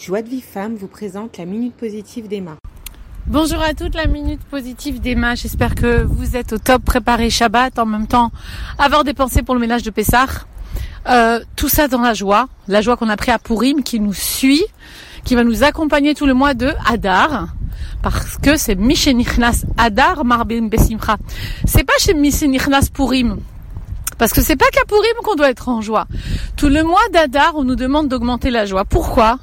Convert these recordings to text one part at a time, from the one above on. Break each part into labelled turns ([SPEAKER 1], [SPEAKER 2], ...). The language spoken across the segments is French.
[SPEAKER 1] Joie de Vie Femme vous présente la Minute Positive d'Emma.
[SPEAKER 2] Bonjour à toutes, la Minute Positive d'Emma. J'espère que vous êtes au top, préparé Shabbat, en même temps avoir des pensées pour le ménage de Pessah. Euh, tout ça dans la joie, la joie qu'on a pris à Purim, qui nous suit, qui va nous accompagner tout le mois de Hadar parce que c'est Nichnas Adar Marbim Besimcha. C'est pas chez Nichnas Purim. Parce que c'est pas qu'à Purim qu'on doit être en joie. Tout le mois d'Adar, on nous demande d'augmenter la joie. Pourquoi?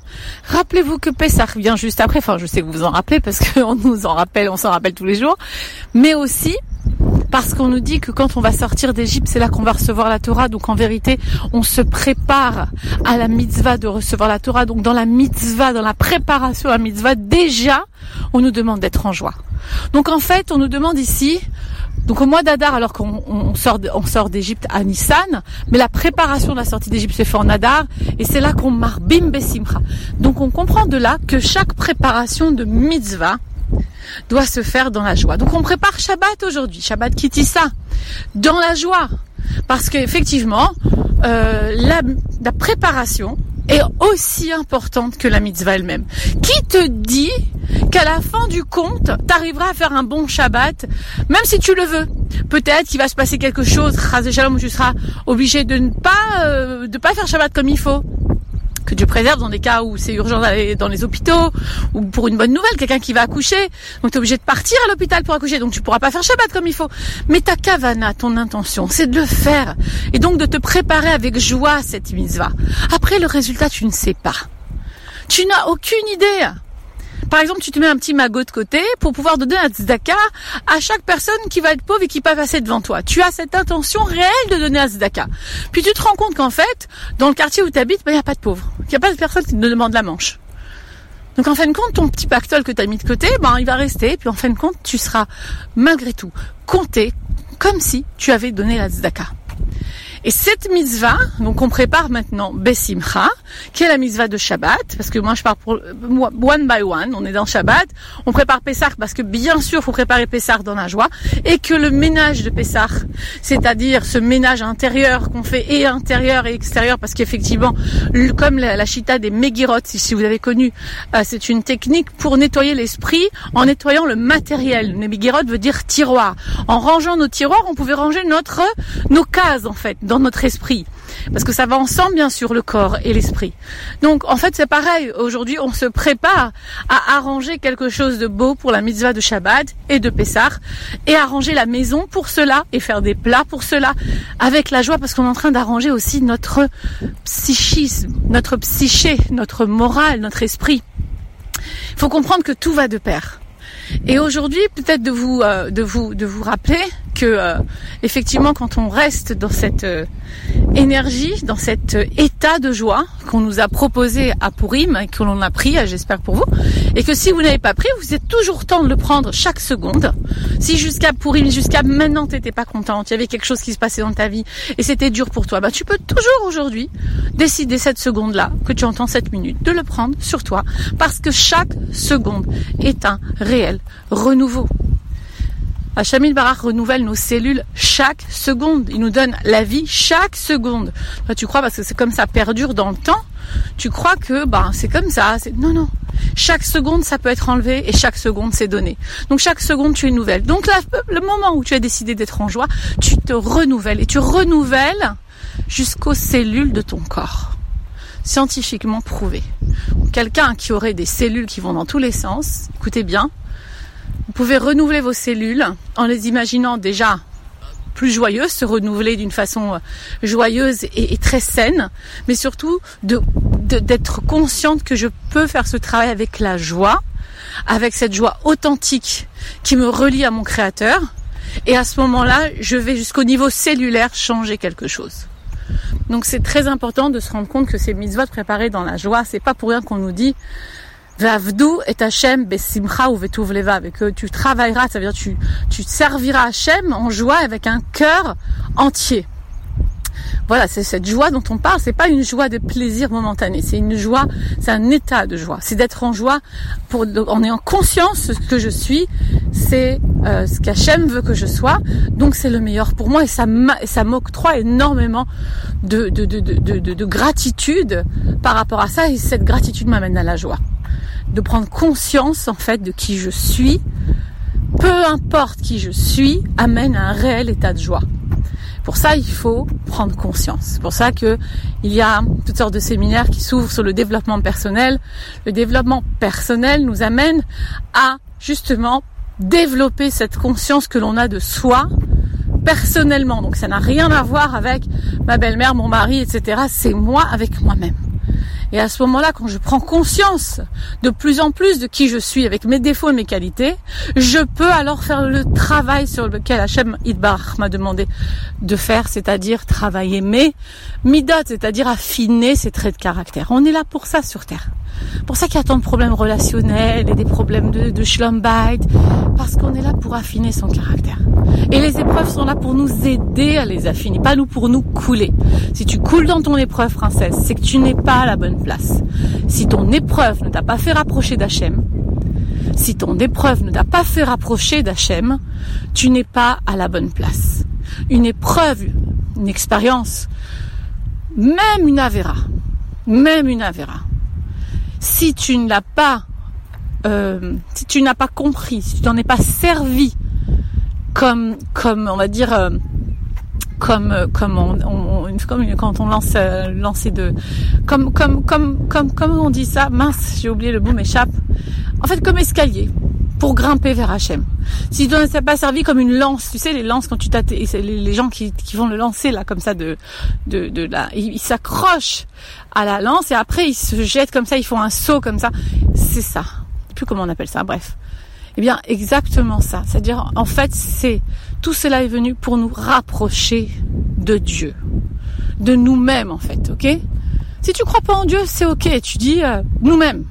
[SPEAKER 2] Rappelez-vous que Pessah vient juste après. Enfin, je sais que vous vous en rappelez parce qu'on nous en rappelle, on s'en rappelle tous les jours. Mais aussi parce qu'on nous dit que quand on va sortir d'Égypte, c'est là qu'on va recevoir la Torah. Donc en vérité, on se prépare à la mitzvah de recevoir la Torah. Donc dans la mitzvah, dans la préparation à la mitzvah, déjà, on nous demande d'être en joie. Donc en fait, on nous demande ici, donc au mois d'Adar, alors qu'on sort, on sort d'Égypte à Nissan, mais la préparation de la sortie d'Égypte se fait en Adar, et c'est là qu'on marque bim besimcha. Donc on comprend de là que chaque préparation de mitzvah doit se faire dans la joie. Donc on prépare Shabbat aujourd'hui, Shabbat Kitissa, dans la joie. Parce qu'effectivement, euh, la préparation est aussi importante que la mitzvah elle-même. Qui te dit qu'à la fin du compte, tu arriveras à faire un bon Shabbat, même si tu le veux Peut-être qu'il va se passer quelque chose, Shalom, où tu seras obligé de ne pas, euh, de pas faire Shabbat comme il faut que Dieu préserve dans des cas où c'est urgent d'aller dans les hôpitaux ou pour une bonne nouvelle, quelqu'un qui va accoucher. Donc tu es obligé de partir à l'hôpital pour accoucher, donc tu pourras pas faire Shabbat comme il faut. Mais ta kavana, ton intention, c'est de le faire et donc de te préparer avec joie à cette mitzvah. Après le résultat, tu ne sais pas. Tu n'as aucune idée. Par exemple, tu te mets un petit magot de côté pour pouvoir donner un tzedaka à chaque personne qui va être pauvre et qui va passer devant toi. Tu as cette intention réelle de donner un tzedaka. Puis tu te rends compte qu'en fait, dans le quartier où tu habites, il n'y a pas de pauvres. Il n'y a pas de personne qui te demande la manche. Donc en fin de compte, ton petit pactole que tu as mis de côté, ben, il va rester. Puis en fin de compte, tu seras malgré tout compté comme si tu avais donné la tzedaka. Et cette mitzvah, donc on prépare maintenant Besimcha, qui est la mitzvah de Shabbat, parce que moi je parle pour one by one, on est dans Shabbat, on prépare Pessah parce que bien sûr faut préparer Pessah dans la joie, et que le ménage de Pessah, c'est-à-dire ce ménage intérieur qu'on fait et intérieur et extérieur, parce qu'effectivement, comme la, chita des Megirot, si vous avez connu, euh, c'est une technique pour nettoyer l'esprit en nettoyant le matériel. Les Megirot veut dire tiroir. En rangeant nos tiroirs, on pouvait ranger notre nos cases en fait notre esprit. Parce que ça va ensemble, bien sûr, le corps et l'esprit. Donc, en fait, c'est pareil. Aujourd'hui, on se prépare à arranger quelque chose de beau pour la mitzvah de Shabbat et de Pessah et arranger la maison pour cela et faire des plats pour cela avec la joie parce qu'on est en train d'arranger aussi notre psychisme, notre psyché, notre morale, notre esprit. Il faut comprendre que tout va de pair. Et aujourd'hui, peut-être de vous, euh, de vous, de vous rappeler que euh, effectivement quand on reste dans cette euh, énergie, dans cet euh, état de joie qu'on nous a proposé à Purim et que l'on a pris, j'espère pour vous, et que si vous n'avez pas pris, vous êtes toujours temps de le prendre chaque seconde. Si jusqu'à Purim, jusqu'à maintenant, t'étais pas contente, il y avait quelque chose qui se passait dans ta vie et c'était dur pour toi, bah tu peux toujours aujourd'hui décider cette seconde-là que tu entends cette minute de le prendre sur toi parce que chaque seconde est un réel renouveau. Hachamil Barak renouvelle nos cellules chaque seconde. Il nous donne la vie chaque seconde. tu crois parce que c'est comme ça perdure dans le temps. Tu crois que bah c'est comme ça. Non non. Chaque seconde ça peut être enlevé et chaque seconde c'est donné. Donc chaque seconde tu es nouvelle. Donc le moment où tu as décidé d'être en joie, tu te renouvelles et tu renouvelles jusqu'aux cellules de ton corps. Scientifiquement prouvé. Quelqu'un qui aurait des cellules qui vont dans tous les sens, écoutez bien, vous pouvez renouveler vos cellules en les imaginant déjà plus joyeuses, se renouveler d'une façon euh, joyeuse et, très saine, mais surtout d'être consciente que je peux faire ce travail avec la joie, avec cette joie authentique qui me relie à mon créateur. Et à ce moment-là, je vais jusqu'au niveau cellulaire changer quelque chose. Donc c'est très important de se rendre compte que ces mitzvot préparées dans la joie, c'est pas pour rien qu'on nous dit Vavdou et Hachem besimcha ou vetuv et que tu travailleras, ça veut dire tu, tu serviras Hachem en joie avec un cœur entier. voilà, c'est cette joie dont on parle. C'est pas une joie de plaisir momentané. C'est une joie, c'est un état de joie. C'est d'être en joie pour, en ayant conscience que je suis. C'est euh, ce qu'Hachem veut que je sois. Donc c'est le meilleur pour moi et ça, ça m'octroie énormément de, de, de, de, de gratitude par rapport à ça. Et cette gratitude m'amène à la joie. De prendre conscience en fait de qui je suis peu importe qui je suis, amène à un réel état de joie. Pour ça, il faut prendre conscience. C'est pour ça que il y a toutes sortes de séminaires qui s'ouvrent sur le développement personnel. Le développement personnel nous amène à justement développer cette conscience que l'on a de soi personnellement. Donc ça n'a rien à voir avec ma belle-mère, mon mari, etc. C'est moi avec moi-même. Et à ce moment-là, quand je prends conscience de plus en plus de qui je suis avec mes défauts et mes qualités, je peux alors faire le travail sur lequel Hachem Idbar m'a demandé de faire, c'est-à-dire travailler mes midot, c'est-à-dire affiner ses traits de caractère. On est là pour ça sur Terre. Pour ça qu'il y a tant de problèmes relationnels et des problèmes de, de parce qu'on est là pour affiner son caractère. Et les épreuves sont là pour nous aider à les affiner, pas nous pour nous couler. Si tu coules dans ton épreuve, princesse, c'est que tu n'es pas la bonne place. Si ton épreuve ne t'a pas fait rapprocher d'Hachem, si ton épreuve ne t'a pas fait rapprocher d'Hachem, tu n'es pas à la bonne place. Une épreuve, une expérience, même une avéra, même une avéra, si tu ne l'as pas, euh, si tu n'as pas compris, si tu n'en es pas servi comme, comme on va dire, euh, comme euh, comme on, on, comme quand on lance euh, lancer de comme comme comme comme comme on dit ça mince j'ai oublié le bout m'échappe en fait comme escalier pour grimper vers Hachem. Si tu ne pas servi comme une lance, tu sais les lances quand tu t'attends, les, gens qui, qui vont le lancer là comme ça de de, de là, ils s'accrochent à la lance et après ils se jettent comme ça, ils font un saut comme ça. C'est ça. plus comment on appelle ça. Bref. Eh bien, exactement ça. C'est-à-dire, en fait, c'est tout cela est venu pour nous rapprocher de Dieu, de nous-mêmes, en fait. Ok? Si tu crois pas en Dieu, c'est ok. Tu dis euh, nous-mêmes,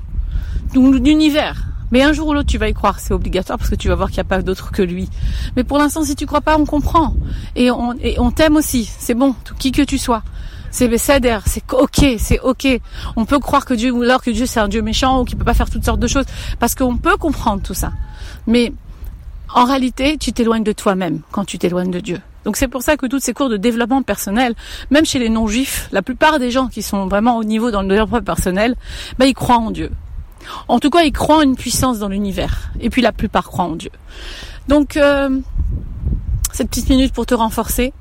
[SPEAKER 2] l'univers. Mais un jour ou l'autre, tu vas y croire, c'est obligatoire parce que tu vas voir qu'il n'y a pas d'autre que lui. Mais pour l'instant, si tu crois pas, on comprend et on, et on t'aime aussi. C'est bon, qui que tu sois. C'est Besséder, c'est ok, c'est ok. On peut croire que Dieu alors que Dieu c'est un Dieu méchant ou qu'il peut pas faire toutes sortes de choses parce qu'on peut comprendre tout ça. Mais en réalité, tu t'éloignes de toi-même quand tu t'éloignes de Dieu. Donc c'est pour ça que toutes ces cours de développement personnel, même chez les non-juifs, la plupart des gens qui sont vraiment au niveau dans le développement personnel, bah, ils croient en Dieu. En tout cas, ils croient en une puissance dans l'univers. Et puis la plupart croient en Dieu. Donc, euh, cette petite minute pour te renforcer,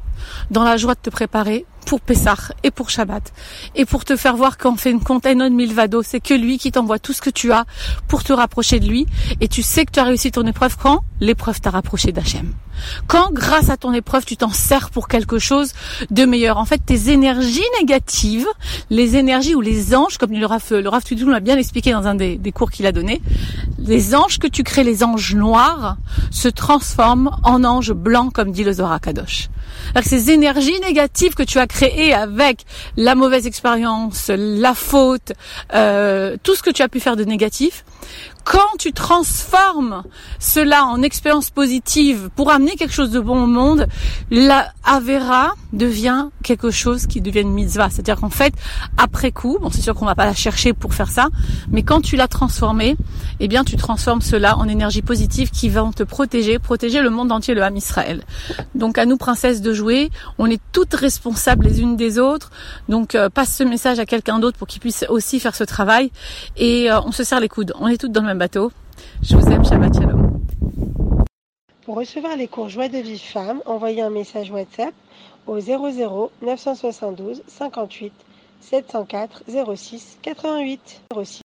[SPEAKER 2] dans la joie de te préparer, pour Pessah et pour Shabbat. Et pour te faire voir qu'en fait une container Milvado, c'est que lui qui t'envoie tout ce que tu as pour te rapprocher de lui. Et tu sais que tu as réussi ton épreuve quand l'épreuve t'a rapproché d'Hachem. Quand, grâce à ton épreuve, tu t'en sers pour quelque chose de meilleur. En fait, tes énergies négatives, les énergies ou les anges, comme le Rav, le Rav l'a bien expliqué dans un des, des cours qu'il a donné, les anges que tu crées, les anges noirs, se transforment en anges blancs, comme dit le Zohar Kadosh. Ces énergies négatives que tu as créées avec la mauvaise expérience, la faute, euh, tout ce que tu as pu faire de négatif, quand tu transformes cela en expérience positive pour amener quelque chose de bon au monde, la Avera devient quelque chose qui devient une mitzvah. C'est-à-dire qu'en fait, après coup, bon, c'est sûr qu'on va pas la chercher pour faire ça, mais quand tu l'as transformé, eh bien, tu transformes cela en énergie positive qui va te protéger, protéger le monde entier, le Ham Israël. Donc, à nous, princesses, de jouer. On est toutes responsables les unes des autres. Donc, euh, passe ce message à quelqu'un d'autre pour qu'il puisse aussi faire ce travail. Et euh, on se serre les coudes. On est toutes dans le même bateau. Je vous aime, Shabbat Shalom.
[SPEAKER 1] Pour recevoir les cours Joie de vie femme, envoyez un message WhatsApp au 00 972 58 704 06 88 06.